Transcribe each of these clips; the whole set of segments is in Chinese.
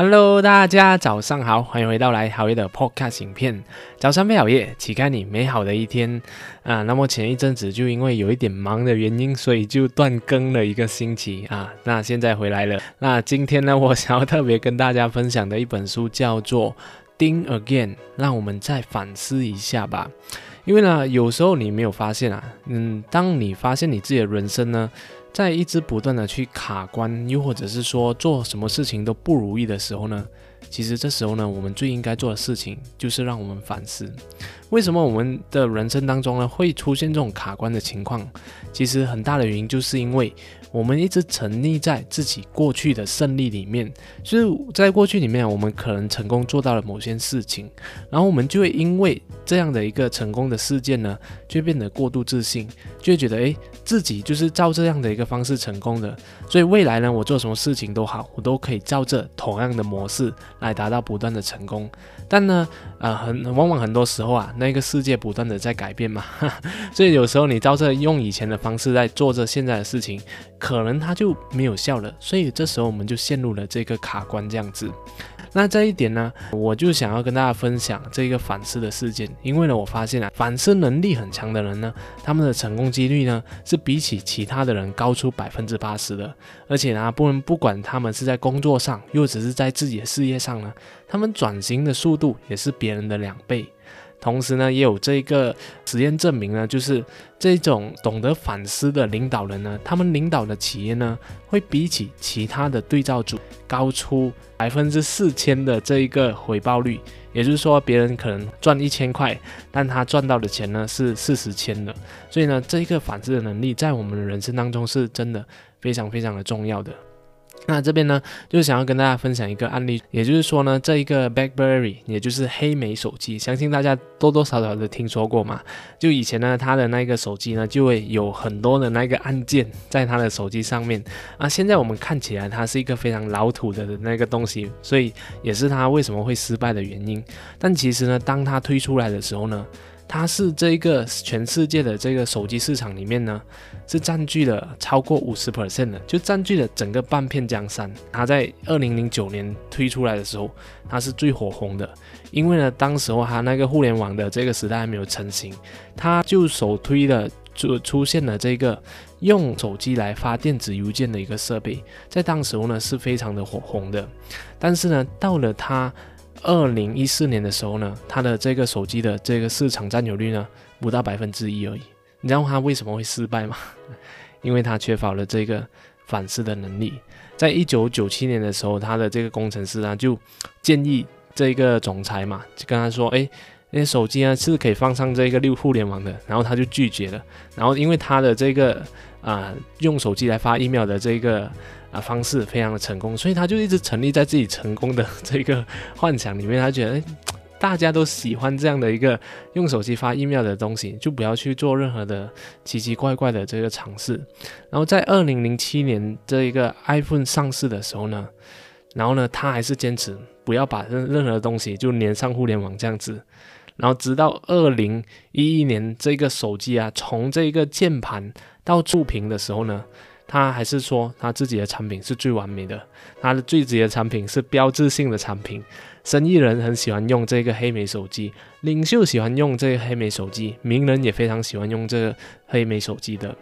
Hello，大家早上好，欢迎回到来好夜的 Podcast 影片。早上配好夜，启开你美好的一天啊。那么前一阵子就因为有一点忙的原因，所以就断更了一个星期啊。那现在回来了。那今天呢，我想要特别跟大家分享的一本书叫做《Think Again》，让我们再反思一下吧。因为呢，有时候你没有发现啊，嗯，当你发现你自己的人生呢。在一直不断的去卡关，又或者是说做什么事情都不如意的时候呢？其实这时候呢，我们最应该做的事情就是让我们反思，为什么我们的人生当中呢会出现这种卡关的情况？其实很大的原因就是因为。我们一直沉溺在自己过去的胜利里面，就是在过去里面，我们可能成功做到了某些事情，然后我们就会因为这样的一个成功的事件呢，就变得过度自信，就会觉得诶，自己就是照这样的一个方式成功的，所以未来呢，我做什么事情都好，我都可以照着同样的模式来达到不断的成功。但呢，呃，很往往很多时候啊，那个世界不断的在改变嘛，所以有时候你照着用以前的方式在做着现在的事情。可能它就没有效了，所以这时候我们就陷入了这个卡关这样子。那这一点呢，我就想要跟大家分享这个反思的事件，因为呢，我发现啊，反思能力很强的人呢，他们的成功几率呢，是比起其他的人高出百分之八十的。而且呢，不能不管他们是在工作上，又只是在自己的事业上呢，他们转型的速度也是别人的两倍。同时呢，也有这个实验证明呢，就是这种懂得反思的领导人呢，他们领导的企业呢，会比起其他的对照组高出百分之四千的这一个回报率。也就是说，别人可能赚一千块，但他赚到的钱呢是四十千的。所以呢，这一个反思的能力在我们的人生当中是真的非常非常的重要的。那这边呢，就是想要跟大家分享一个案例，也就是说呢，这一个 BlackBerry，也就是黑莓手机，相信大家多多少少的听说过嘛。就以前呢，它的那个手机呢，就会有很多的那个按键在它的手机上面啊。现在我们看起来它是一个非常老土的那个东西，所以也是它为什么会失败的原因。但其实呢，当它推出来的时候呢，它是这个全世界的这个手机市场里面呢，是占据了超过五十 percent 的，就占据了整个半片江山。它在二零零九年推出来的时候，它是最火红的，因为呢，当时候它那个互联网的这个时代还没有成型，它就首推了就出现了这个用手机来发电子邮件的一个设备，在当时候呢是非常的火红的。但是呢，到了它二零一四年的时候呢，它的这个手机的这个市场占有率呢不到百分之一而已。你知道它为什么会失败吗？因为它缺乏了这个反思的能力。在一九九七年的时候，他的这个工程师啊就建议这个总裁嘛，就跟他说：“哎，那手机啊是可以放上这个六互联网的。”然后他就拒绝了。然后因为他的这个啊用手机来发 email 的这个。啊，方式非常的成功，所以他就一直沉溺在自己成功的 这个幻想里面。他觉得，大家都喜欢这样的一个用手机发 email 的东西，就不要去做任何的奇奇怪怪的这个尝试。然后在二零零七年这一个 iPhone 上市的时候呢，然后呢，他还是坚持不要把任任何东西就连上互联网这样子。然后直到二零一一年这个手机啊，从这个键盘到触屏的时候呢。他还是说他自己的产品是最完美的，他的最直的产品是标志性的产品，生意人很喜欢用这个黑莓手机，领袖喜欢用这个黑莓手机，名人也非常喜欢用这个黑莓手机的。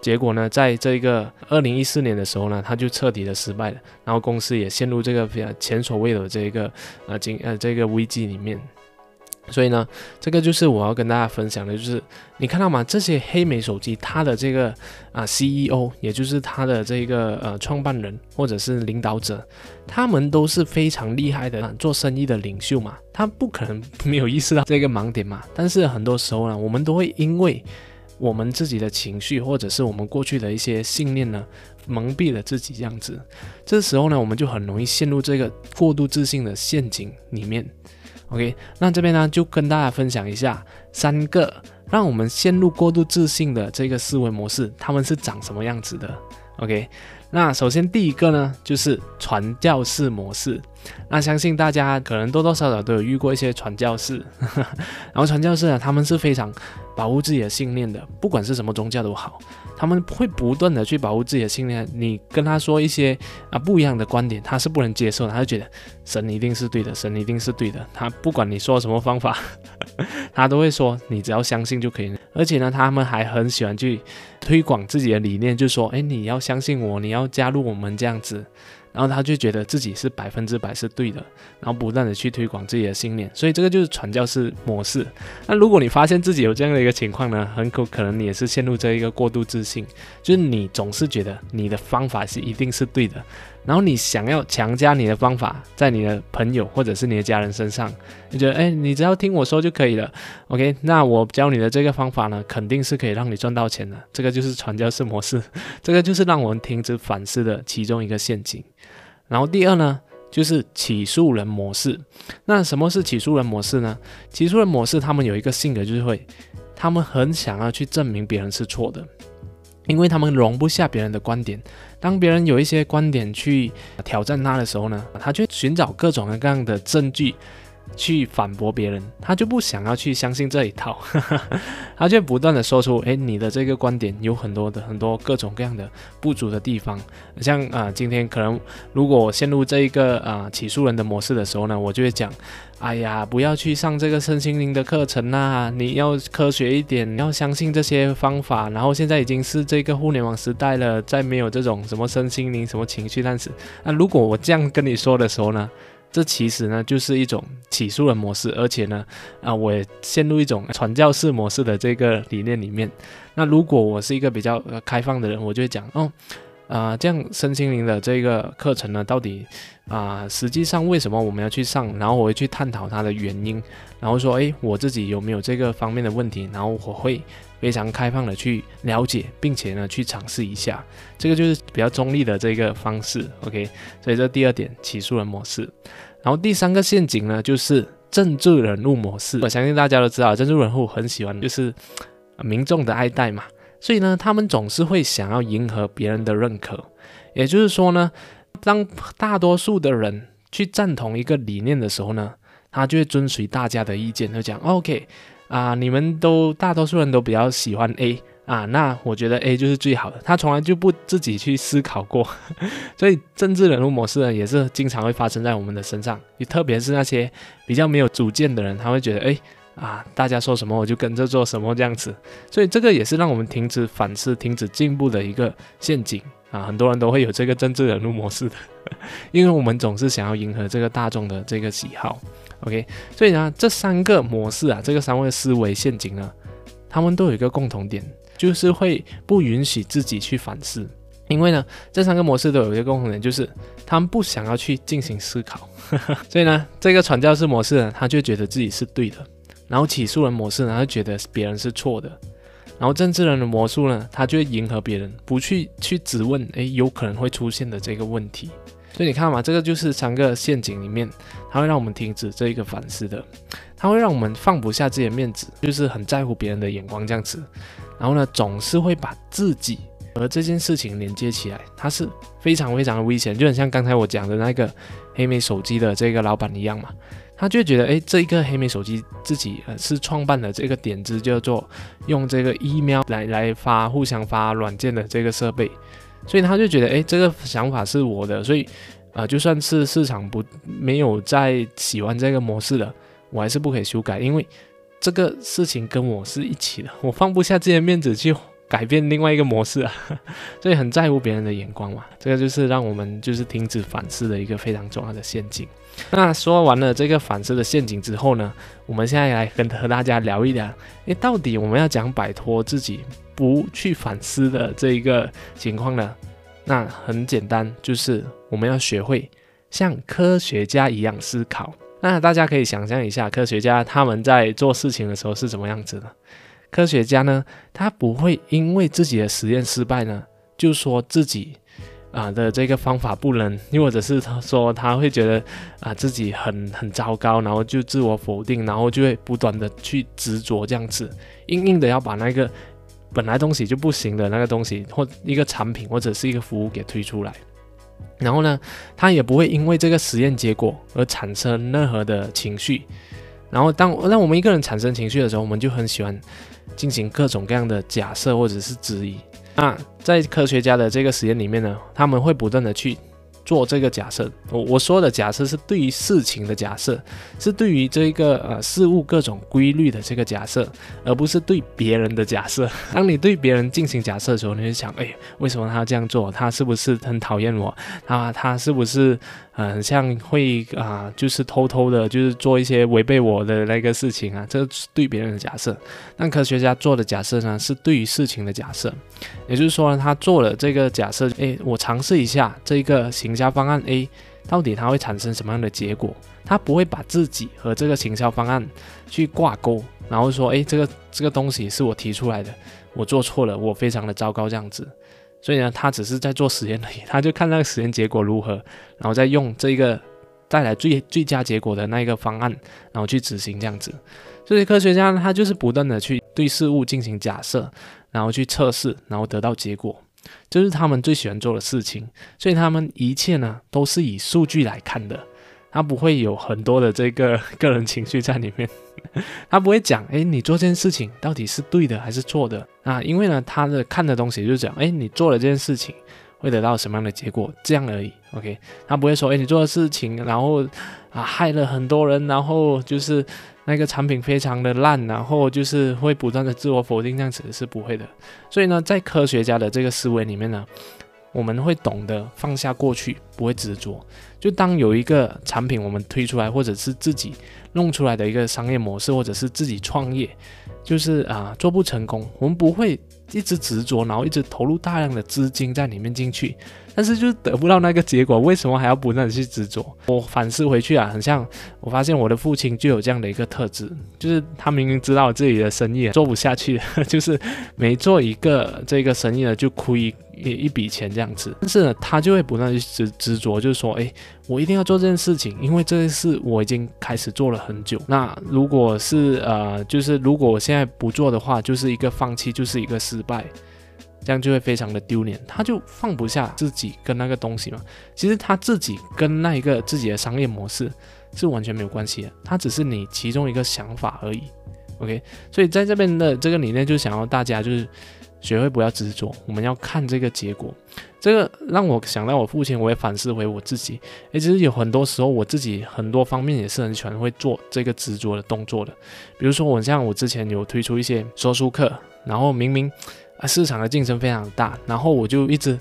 结果呢，在这个二零一四年的时候呢，他就彻底的失败了，然后公司也陷入这个非前所未有的这个呃经呃这个危机里面。所以呢，这个就是我要跟大家分享的，就是你看到吗？这些黑莓手机，它的这个啊 CEO，也就是它的这个呃创办人或者是领导者，他们都是非常厉害的做生意的领袖嘛，他不可能没有意识到这个盲点嘛。但是很多时候呢，我们都会因为我们自己的情绪或者是我们过去的一些信念呢，蒙蔽了自己这样子。这时候呢，我们就很容易陷入这个过度自信的陷阱里面。OK，那这边呢就跟大家分享一下三个让我们陷入过度自信的这个思维模式，他们是长什么样子的？OK，那首先第一个呢，就是传教士模式。那相信大家可能多多少少都有遇过一些传教士，然后传教士啊，他们是非常保护自己的信念的，不管是什么宗教都好，他们会不断的去保护自己的信念。你跟他说一些啊不一样的观点，他是不能接受，他就觉得神一定是对的，神一定是对的。他不管你说什么方法，他都会说你只要相信就可以了。而且呢，他们还很喜欢去推广自己的理念，就说哎你要相信我，你要加入我们这样子。然后他就觉得自己是百分之百是对的，然后不断的去推广自己的信念，所以这个就是传教士模式。那如果你发现自己有这样的一个情况呢，很可可能你也是陷入这一个过度自信，就是你总是觉得你的方法是一定是对的。然后你想要强加你的方法在你的朋友或者是你的家人身上，你觉得哎，你只要听我说就可以了，OK？那我教你的这个方法呢，肯定是可以让你赚到钱的。这个就是传教士模式，这个就是让我们停止反思的其中一个陷阱。然后第二呢，就是起诉人模式。那什么是起诉人模式呢？起诉人模式他们有一个性格，就是会，他们很想要去证明别人是错的。因为他们容不下别人的观点，当别人有一些观点去挑战他的时候呢，他就寻找各种各样的证据。去反驳别人，他就不想要去相信这一套，他就不断的说出，哎，你的这个观点有很多的很多各种各样的不足的地方。像啊，今天可能如果我陷入这一个啊起诉人的模式的时候呢，我就会讲，哎呀，不要去上这个身心灵的课程啦，你要科学一点，你要相信这些方法。然后现在已经是这个互联网时代了，再没有这种什么身心灵什么情绪但是那如果我这样跟你说的时候呢？这其实呢，就是一种起诉的模式，而且呢，啊，我也陷入一种传教士模式的这个理念里面。那如果我是一个比较开放的人，我就会讲，哦，啊，这样身心灵的这个课程呢，到底啊，实际上为什么我们要去上？然后我会去探讨它的原因，然后说，诶，我自己有没有这个方面的问题？然后我会非常开放的去了解，并且呢，去尝试一下。这个就是比较中立的这个方式，OK。所以这第二点，起诉人模式。然后第三个陷阱呢，就是政治人物模式。我相信大家都知道，政治人物很喜欢就是民众的爱戴嘛，所以呢，他们总是会想要迎合别人的认可。也就是说呢，当大多数的人去赞同一个理念的时候呢，他就会遵循大家的意见，就讲 OK 啊，你们都大多数人都比较喜欢 A。啊，那我觉得 A 就是最好的。他从来就不自己去思考过，所以政治人物模式呢，也是经常会发生在我们的身上。也特别是那些比较没有主见的人，他会觉得，哎，啊，大家说什么我就跟着做什么这样子。所以这个也是让我们停止反思、停止进步的一个陷阱啊。很多人都会有这个政治人物模式的，因为我们总是想要迎合这个大众的这个喜好。OK，所以呢，这三个模式啊，这个三位思维陷阱呢，他们都有一个共同点。就是会不允许自己去反思，因为呢，这三个模式都有一个共同点，就是他们不想要去进行思考。所以呢，这个传教士模式呢，他就觉得自己是对的；然后起诉人模式呢，他觉得别人是错的；然后政治人的模式呢，他就会迎合别人，不去去质问，诶，有可能会出现的这个问题。所以你看嘛，这个就是三个陷阱里面，它会让我们停止这一个反思的，它会让我们放不下自己的面子，就是很在乎别人的眼光这样子。然后呢，总是会把自己和这件事情连接起来，它是非常非常的危险，就很像刚才我讲的那个黑莓手机的这个老板一样嘛，他就觉得，哎，这一个黑莓手机自己呃是创办的这个点子叫做用这个 email 来来发互相发软件的这个设备，所以他就觉得，哎，这个想法是我的，所以啊，就算是市场不没有再喜欢这个模式了，我还是不可以修改，因为。这个事情跟我是一起的，我放不下自己的面子去改变另外一个模式啊，所以很在乎别人的眼光嘛。这个就是让我们就是停止反思的一个非常重要的陷阱。那说完了这个反思的陷阱之后呢，我们现在来跟和大家聊一聊，诶，到底我们要讲摆脱自己不去反思的这一个情况呢？那很简单，就是我们要学会像科学家一样思考。那大家可以想象一下，科学家他们在做事情的时候是怎么样子的？科学家呢，他不会因为自己的实验失败呢，就说自己啊的这个方法不能，又或者是他说他会觉得啊自己很很糟糕，然后就自我否定，然后就会不断的去执着这样子，硬硬的要把那个本来东西就不行的那个东西，或一个产品或者是一个服务给推出来。然后呢，他也不会因为这个实验结果而产生任何的情绪。然后当让我们一个人产生情绪的时候，我们就很喜欢进行各种各样的假设或者是质疑。那在科学家的这个实验里面呢，他们会不断的去。做这个假设，我我说的假设是对于事情的假设，是对于这个呃事物各种规律的这个假设，而不是对别人的假设。当你对别人进行假设的时候，你就想，哎，为什么他这样做？他是不是很讨厌我？啊，他是不是？嗯像会啊，就是偷偷的，就是做一些违背我的那个事情啊，这是对别人的假设。但科学家做的假设呢，是对于事情的假设。也就是说，他做了这个假设，诶，我尝试一下这个行销方案 A，到底它会产生什么样的结果？他不会把自己和这个行销方案去挂钩，然后说，诶，这个这个东西是我提出来的，我做错了，我非常的糟糕这样子。所以呢，他只是在做实验而已，他就看那个实验结果如何，然后再用这个带来最最佳结果的那一个方案，然后去执行这样子。所以科学家呢，他就是不断的去对事物进行假设，然后去测试，然后得到结果，就是他们最喜欢做的事情。所以他们一切呢，都是以数据来看的。他不会有很多的这个 个人情绪在里面，他不会讲，哎，你做这件事情到底是对的还是错的啊？因为呢，他的看的东西就是讲，哎，你做了这件事情会得到什么样的结果，这样而已。OK，他不会说，哎，你做的事情，然后啊害了很多人，然后就是那个产品非常的烂，然后就是会不断的自我否定，这样子是不会的。所以呢，在科学家的这个思维里面呢。我们会懂得放下过去，不会执着。就当有一个产品我们推出来，或者是自己弄出来的一个商业模式，或者是自己创业，就是啊做不成功，我们不会一直执着，然后一直投入大量的资金在里面进去。但是就是得不到那个结果，为什么还要不断的去执着？我反思回去啊，很像我发现我的父亲就有这样的一个特质，就是他明明知道自己的生意做不下去，就是每做一个这个生意呢就亏一一笔钱这样子，但是呢他就会不断去执执着，就是说，哎，我一定要做这件事情，因为这件事我已经开始做了很久。那如果是呃，就是如果我现在不做的话，就是一个放弃，就是一个失败。这样就会非常的丢脸，他就放不下自己跟那个东西嘛。其实他自己跟那一个自己的商业模式是完全没有关系的，他只是你其中一个想法而已。OK，所以在这边的这个理念就想要大家就是学会不要执着，我们要看这个结果。这个让我想到我父亲，我也反思回我自己。诶，其实有很多时候我自己很多方面也是很喜欢会做这个执着的动作的。比如说我像我之前有推出一些说书课，然后明明。啊，市场的竞争非常大，然后我就一直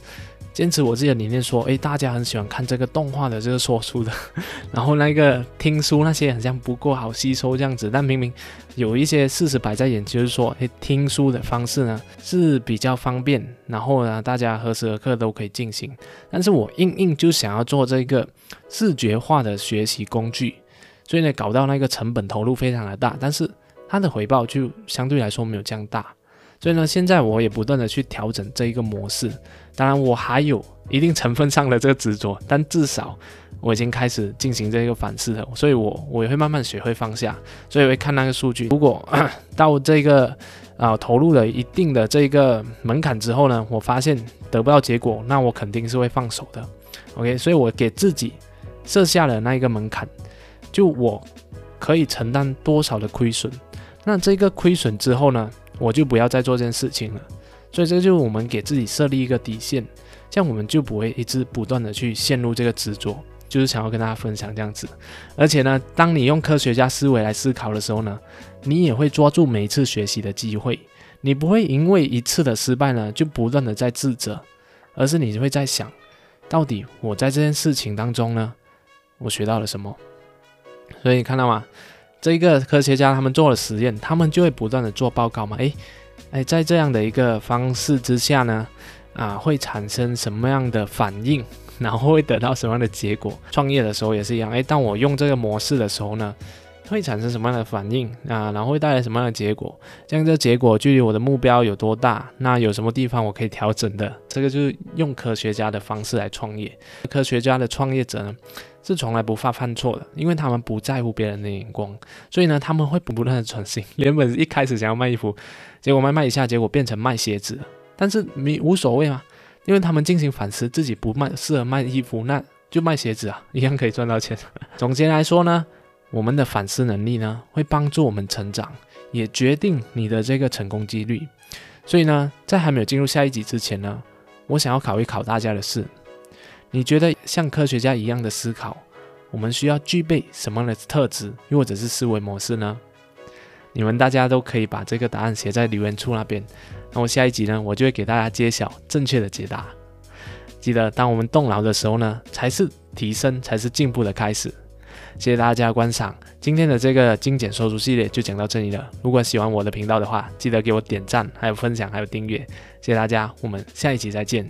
坚持我自己的理念，说，诶，大家很喜欢看这个动画的这个说书的，然后那个听书那些好像不够好吸收这样子，但明明有一些事实摆在眼前，就是说，诶，听书的方式呢是比较方便，然后呢，大家何时何刻都可以进行，但是我硬硬就想要做这个视觉化的学习工具，所以呢，搞到那个成本投入非常的大，但是它的回报就相对来说没有这样大。所以呢，现在我也不断的去调整这一个模式。当然，我还有一定成分上的这个执着，但至少我已经开始进行这个反思了。所以，我我也会慢慢学会放下。所以，会看那个数据。如果到这个啊投入了一定的这个门槛之后呢，我发现得不到结果，那我肯定是会放手的。OK，所以我给自己设下了那一个门槛，就我可以承担多少的亏损。那这个亏损之后呢？我就不要再做这件事情了，所以这就是我们给自己设立一个底线，这样我们就不会一直不断的去陷入这个执着，就是想要跟大家分享这样子。而且呢，当你用科学家思维来思考的时候呢，你也会抓住每一次学习的机会，你不会因为一次的失败呢就不断的在自责，而是你会在想，到底我在这件事情当中呢，我学到了什么？所以你看到吗？这一个科学家他们做了实验，他们就会不断的做报告嘛，诶，诶，在这样的一个方式之下呢，啊，会产生什么样的反应，然后会得到什么样的结果？创业的时候也是一样，诶，当我用这个模式的时候呢，会产生什么样的反应啊？然后会带来什么样的结果？这样这结果距离我的目标有多大？那有什么地方我可以调整的？这个就是用科学家的方式来创业。科学家的创业者呢？是从来不犯犯错的，因为他们不在乎别人的眼光，所以呢，他们会不断的创新。原本一开始想要卖衣服，结果卖卖一下，结果变成卖鞋子了。但是你无所谓嘛，因为他们进行反思，自己不卖适合卖衣服，那就卖鞋子啊，一样可以赚到钱。总结来说呢，我们的反思能力呢，会帮助我们成长，也决定你的这个成功几率。所以呢，在还没有进入下一集之前呢，我想要考一考大家的是。你觉得像科学家一样的思考，我们需要具备什么样的特质，又或者是思维模式呢？你们大家都可以把这个答案写在留言处那边。那我下一集呢，我就会给大家揭晓正确的解答。记得，当我们动脑的时候呢，才是提升，才是进步的开始。谢谢大家观赏今天的这个精简说书系列，就讲到这里了。如果喜欢我的频道的话，记得给我点赞，还有分享，还有订阅。谢谢大家，我们下一集再见。